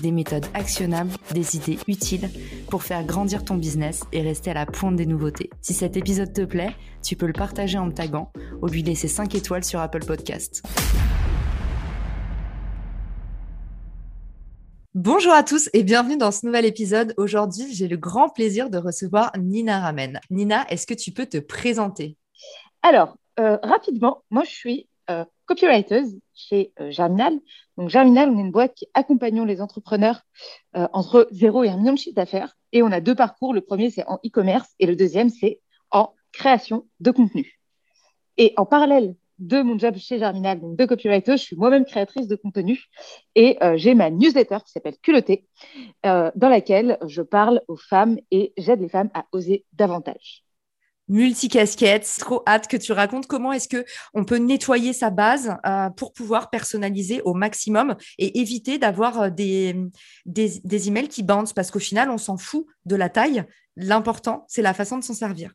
des méthodes actionnables, des idées utiles pour faire grandir ton business et rester à la pointe des nouveautés. Si cet épisode te plaît, tu peux le partager en me taguant ou lui laisser 5 étoiles sur Apple Podcast. Bonjour à tous et bienvenue dans ce nouvel épisode. Aujourd'hui, j'ai le grand plaisir de recevoir Nina Ramen. Nina, est-ce que tu peux te présenter? Alors, euh, rapidement, moi je suis euh, copywriter chez euh, Germinal. Donc, Germinal, on est une boîte qui accompagne les entrepreneurs euh, entre 0 et 1 million de chiffre d'affaires. Et on a deux parcours. Le premier, c'est en e-commerce et le deuxième, c'est en création de contenu. Et en parallèle de mon job chez Germinal, donc de copywriter, je suis moi-même créatrice de contenu et euh, j'ai ma newsletter qui s'appelle Culotté, dans laquelle je parle aux femmes et j'aide les femmes à oser davantage multicasquette. Trop hâte que tu racontes comment est-ce que on peut nettoyer sa base euh, pour pouvoir personnaliser au maximum et éviter d'avoir euh, des, des, emails qui bandent parce qu'au final, on s'en fout de la taille. L'important, c'est la façon de s'en servir.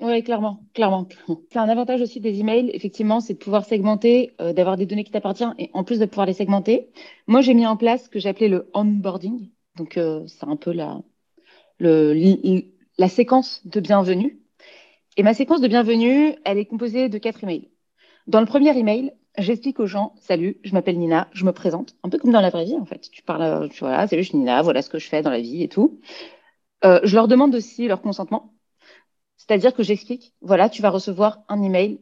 Oui, clairement, clairement. C'est un avantage aussi des emails, effectivement, c'est de pouvoir segmenter, euh, d'avoir des données qui t'appartiennent et en plus de pouvoir les segmenter. Moi, j'ai mis en place ce que j'appelais le onboarding. Donc, c'est un peu la, le, la séquence de bienvenue. Et ma séquence de bienvenue, elle est composée de quatre emails. Dans le premier email, j'explique aux gens Salut, je m'appelle Nina, je me présente, un peu comme dans la vraie vie en fait. Tu parles, tu vois, salut, je suis Nina, voilà ce que je fais dans la vie et tout. Euh, je leur demande aussi leur consentement. C'est-à-dire que j'explique voilà, tu vas recevoir un email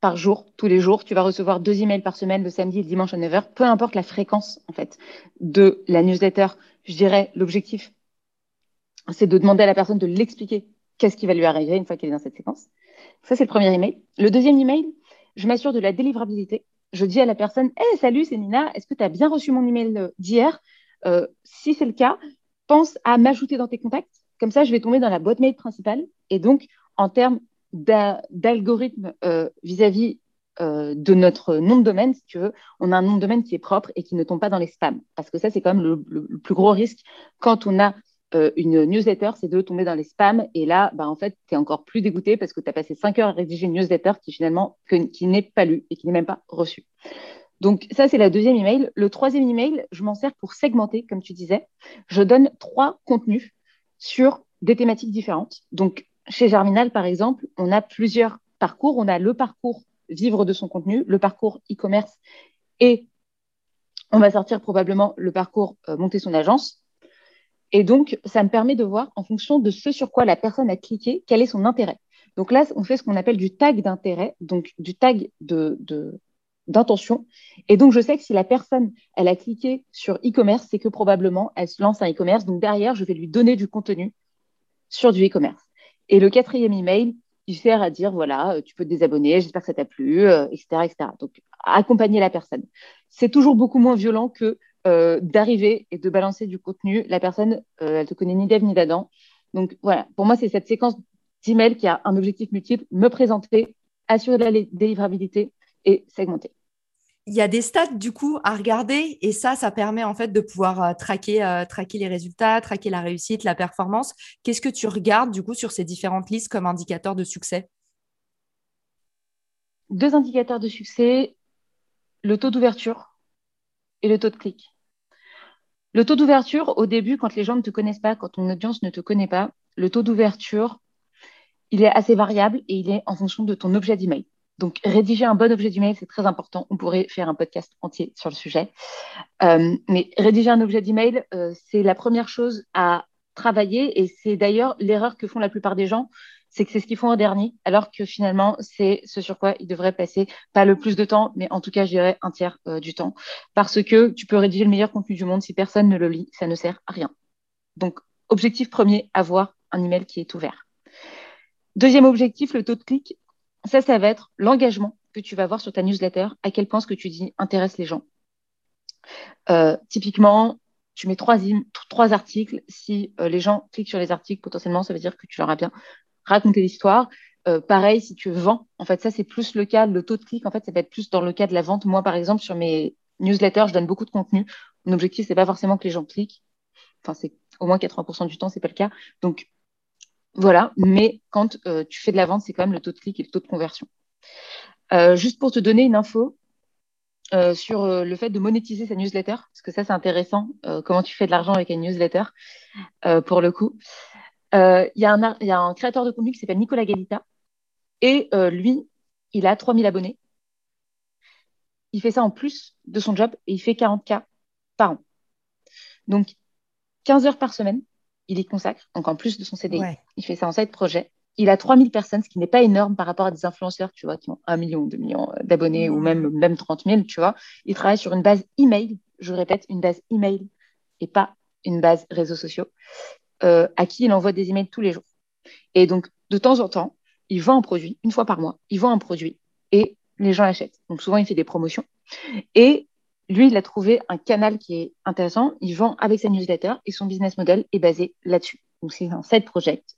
par jour, tous les jours. Tu vas recevoir deux emails par semaine, le samedi et le dimanche à 9h. Peu importe la fréquence, en fait, de la newsletter, je dirais l'objectif, c'est de demander à la personne de l'expliquer qu'est-ce qui va lui arriver une fois qu'elle est dans cette séquence. Ça, c'est le premier email. Le deuxième email, je m'assure de la délivrabilité. Je dis à la personne Hey, salut, c'est Nina, est-ce que tu as bien reçu mon email d'hier? Euh, Si c'est le cas, pense à m'ajouter dans tes contacts. Comme ça, je vais tomber dans la boîte mail principale. Et donc, en termes d'algorithme euh, vis-à-vis euh, de notre nom de domaine, si tu on a un nom de domaine qui est propre et qui ne tombe pas dans les spams. Parce que ça, c'est quand même le plus gros risque quand on a euh, une newsletter, c'est de tomber dans les spams. Et là, bah, en fait, tu es encore plus dégoûté parce que tu as passé 5 heures à rédiger une newsletter qui finalement qui n'est pas lue et qui n'est même pas reçue. Donc ça, c'est la deuxième email. Le troisième email, je m'en sers pour segmenter, comme tu disais. Je donne trois contenus sur des thématiques différentes. Donc chez Germinal, par exemple, on a plusieurs parcours. On a le parcours vivre de son contenu, le parcours e-commerce et on va sortir probablement le parcours euh, monter son agence. Et donc, ça me permet de voir en fonction de ce sur quoi la personne a cliqué, quel est son intérêt. Donc là, on fait ce qu'on appelle du tag d'intérêt, donc du tag d'intention. Et donc, je sais que si la personne, elle a cliqué sur e-commerce, c'est que probablement, elle se lance un e-commerce. Donc, derrière, je vais lui donner du contenu sur du e-commerce. Et le quatrième email, il sert à dire, voilà, euh, tu peux te désabonner, j'espère que ça t'a plu, etc., euh, etc. Donc, accompagner la personne. C'est toujours beaucoup moins violent que euh, d'arriver et de balancer du contenu. La personne, euh, elle te connaît ni d'Ève ni d'Adam. Donc voilà, pour moi, c'est cette séquence d'emails qui a un objectif multiple, me présenter, assurer la délivrabilité et segmenter. Il y a des stats du coup à regarder et ça, ça permet en fait de pouvoir euh, traquer, traquer les résultats, traquer la réussite, la performance. Qu'est-ce que tu regardes du coup sur ces différentes listes comme indicateur de succès? Deux indicateurs de succès, le taux d'ouverture et le taux de clic. Le taux d'ouverture, au début, quand les gens ne te connaissent pas, quand ton audience ne te connaît pas, le taux d'ouverture, il est assez variable et il est en fonction de ton objet d'email. Donc, rédiger un bon objet d'email, c'est très important. On pourrait faire un podcast entier sur le sujet. Euh, mais rédiger un objet d'email, euh, c'est la première chose à travailler et c'est d'ailleurs l'erreur que font la plupart des gens c'est que c'est ce qu'ils font en dernier, alors que finalement, c'est ce sur quoi ils devraient passer pas le plus de temps, mais en tout cas, je dirais un tiers euh, du temps. Parce que tu peux rédiger le meilleur contenu du monde, si personne ne le lit, ça ne sert à rien. Donc, objectif premier, avoir un email qui est ouvert. Deuxième objectif, le taux de clic. Ça, ça va être l'engagement que tu vas avoir sur ta newsletter, à quel point ce que tu dis intéresse les gens. Euh, typiquement, tu mets trois, trois articles. Si euh, les gens cliquent sur les articles, potentiellement, ça veut dire que tu leur as bien raconté l'histoire. Euh, pareil, si tu vends, en fait, ça, c'est plus le cas, le taux de clic, en fait, ça va être plus dans le cas de la vente. Moi, par exemple, sur mes newsletters, je donne beaucoup de contenu. Mon objectif, c'est pas forcément que les gens cliquent. Enfin, c'est au moins 80% du temps, c'est pas le cas. Donc, voilà. Mais quand euh, tu fais de la vente, c'est quand même le taux de clic et le taux de conversion. juste pour te donner une info, euh, sur euh, le fait de monétiser sa newsletter, parce que ça, c'est intéressant, euh, comment tu fais de l'argent avec une newsletter, pour le coup. Il y, y, a un créateur de contenu qui s'appelle Nicolas Galita, et lui, il a 3000 abonnés. Il fait ça en plus de son job, et il fait 40K par an. Donc, 15 heures par semaine, il y consacre, donc en plus de son CDI. Il fait ça en side projet il a 3000 personnes, ce qui n'est pas énorme par rapport à des influenceurs, tu vois, qui ont 1 million, 2 millions d'abonnés ou même, même 30 000, tu vois. Il travaille sur une base email, je répète, une base email et pas une base réseaux sociaux, euh, à qui il envoie des emails tous les jours. Et donc, de temps en temps, il vend un produit, une fois par mois, il vend un produit et les gens l'achètent. Donc, souvent, il fait des promotions. Et lui, il a trouvé un canal qui est intéressant. Il vend avec sa newsletter et son business model est basé là-dessus. Donc, c'est un side project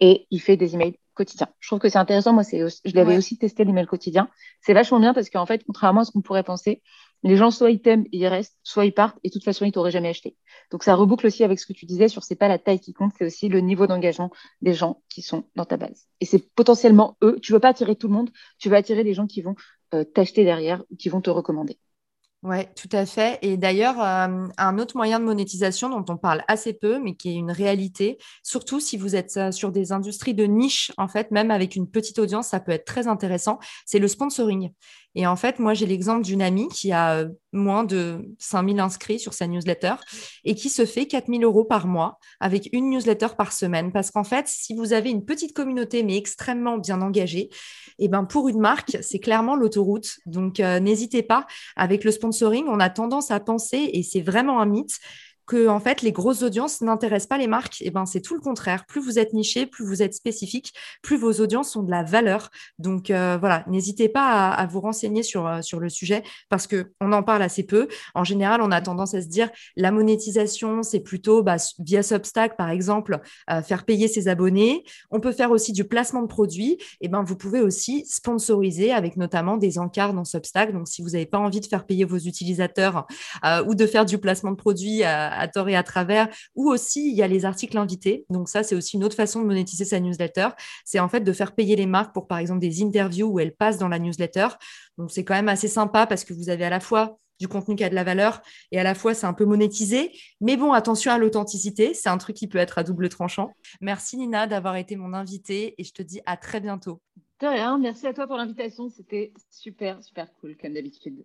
et il fait des emails quotidiens. Je trouve que c'est intéressant. Moi, c'est, je l'avais aussi testé l'email quotidien. C'est vachement bien parce qu'en fait, contrairement à ce qu'on pourrait penser, les gens soit ils t'aiment et ils restent, soit ils partent et de toute façon ils t'auraient jamais acheté. Donc ça reboucle aussi avec ce que tu disais sur c'est pas la taille qui compte, c'est aussi le niveau d'engagement des gens qui sont dans ta base. Et c'est potentiellement eux. Tu veux pas attirer tout le monde, tu veux attirer les gens qui vont euh, t'acheter derrière ou qui vont te recommander. Oui, tout à fait. Et d'ailleurs, euh, un autre moyen de monétisation dont on parle assez peu, mais qui est une réalité, surtout si vous êtes euh, sur des industries de niche, en fait, même avec une petite audience, ça peut être très intéressant, c'est le sponsoring. Et en fait, moi, j'ai l'exemple d'une amie qui a euh, moins de 5000 inscrits sur sa newsletter et qui se fait 4000 euros par mois avec une newsletter par semaine. Parce qu'en fait, si vous avez une petite communauté, mais extrêmement bien engagée, eh ben, pour une marque, c'est clairement l'autoroute. Donc, euh, n'hésitez pas. Avec le sponsoring, on a tendance à penser, et c'est vraiment un mythe, en fait les grosses audiences n'intéressent pas les marques. Et eh ben c'est tout le contraire. Plus vous êtes niché, plus vous êtes spécifique, plus vos audiences ont de la valeur. Donc euh, voilà, n'hésitez pas à, vous renseigner sur euh, sur le sujet parce que on en parle assez peu. En général, on a tendance à se dire la monétisation c'est plutôt bah, via Substack par exemple euh, faire payer ses abonnés. On peut faire aussi du placement de produits. Et eh ben vous pouvez aussi sponsoriser avec notamment des encarts dans Substack. Donc si vous n'avez pas envie de faire payer vos utilisateurs ou de faire du placement de produits à tort et à travers, ou aussi il y a les articles invités. Donc ça, c'est aussi une autre façon de monétiser sa newsletter. C'est en fait de faire payer les marques pour, par exemple, des interviews où elles passent dans la newsletter. Donc c'est quand même assez sympa parce que vous avez à la fois du contenu qui a de la valeur et à la fois c'est un peu monétisé. Mais bon, attention à l'authenticité, c'est un truc qui peut être à double tranchant. Merci Nina d'avoir été mon invitée et je te dis à très bientôt. De rien, merci à toi pour l'invitation, c'était super, super cool comme d'habitude.